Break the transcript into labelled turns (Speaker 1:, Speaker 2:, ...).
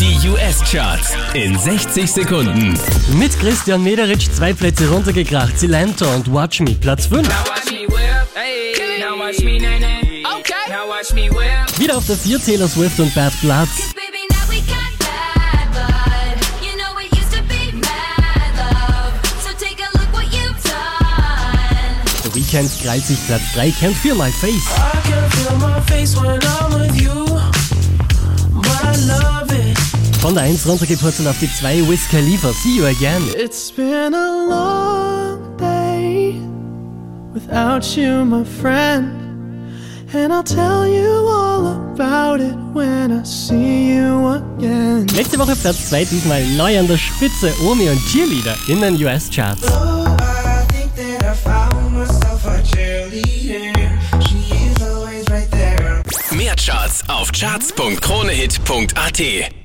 Speaker 1: Die US-Charts in 60 Sekunden.
Speaker 2: Mit Christian Mederitsch zwei Plätze runtergekracht. Silento und Watch Me Platz 5.
Speaker 3: Now watch me whip. Hey, now watch me nae nae. Okay. Now watch me whip.
Speaker 2: Wieder auf der 4 Taylor Swift und Bad Blood. Weekend krallt sich Platz 3. Can't Feel My Face. Von der 1 runtergepurzelt auf die 2. Wiz Khalifa. See You Again.
Speaker 4: It's been a long day without you, my friend. And I'll tell you all about it when I see you again.
Speaker 2: Letzte Woche Platz 2, diesmal neu an der Spitze. Omi und Cheerleader in den US-Charts.
Speaker 5: Oh, I think that I found myself a cheerleader. She is always right there.
Speaker 1: Mehr Charts auf charts.kronehit.at.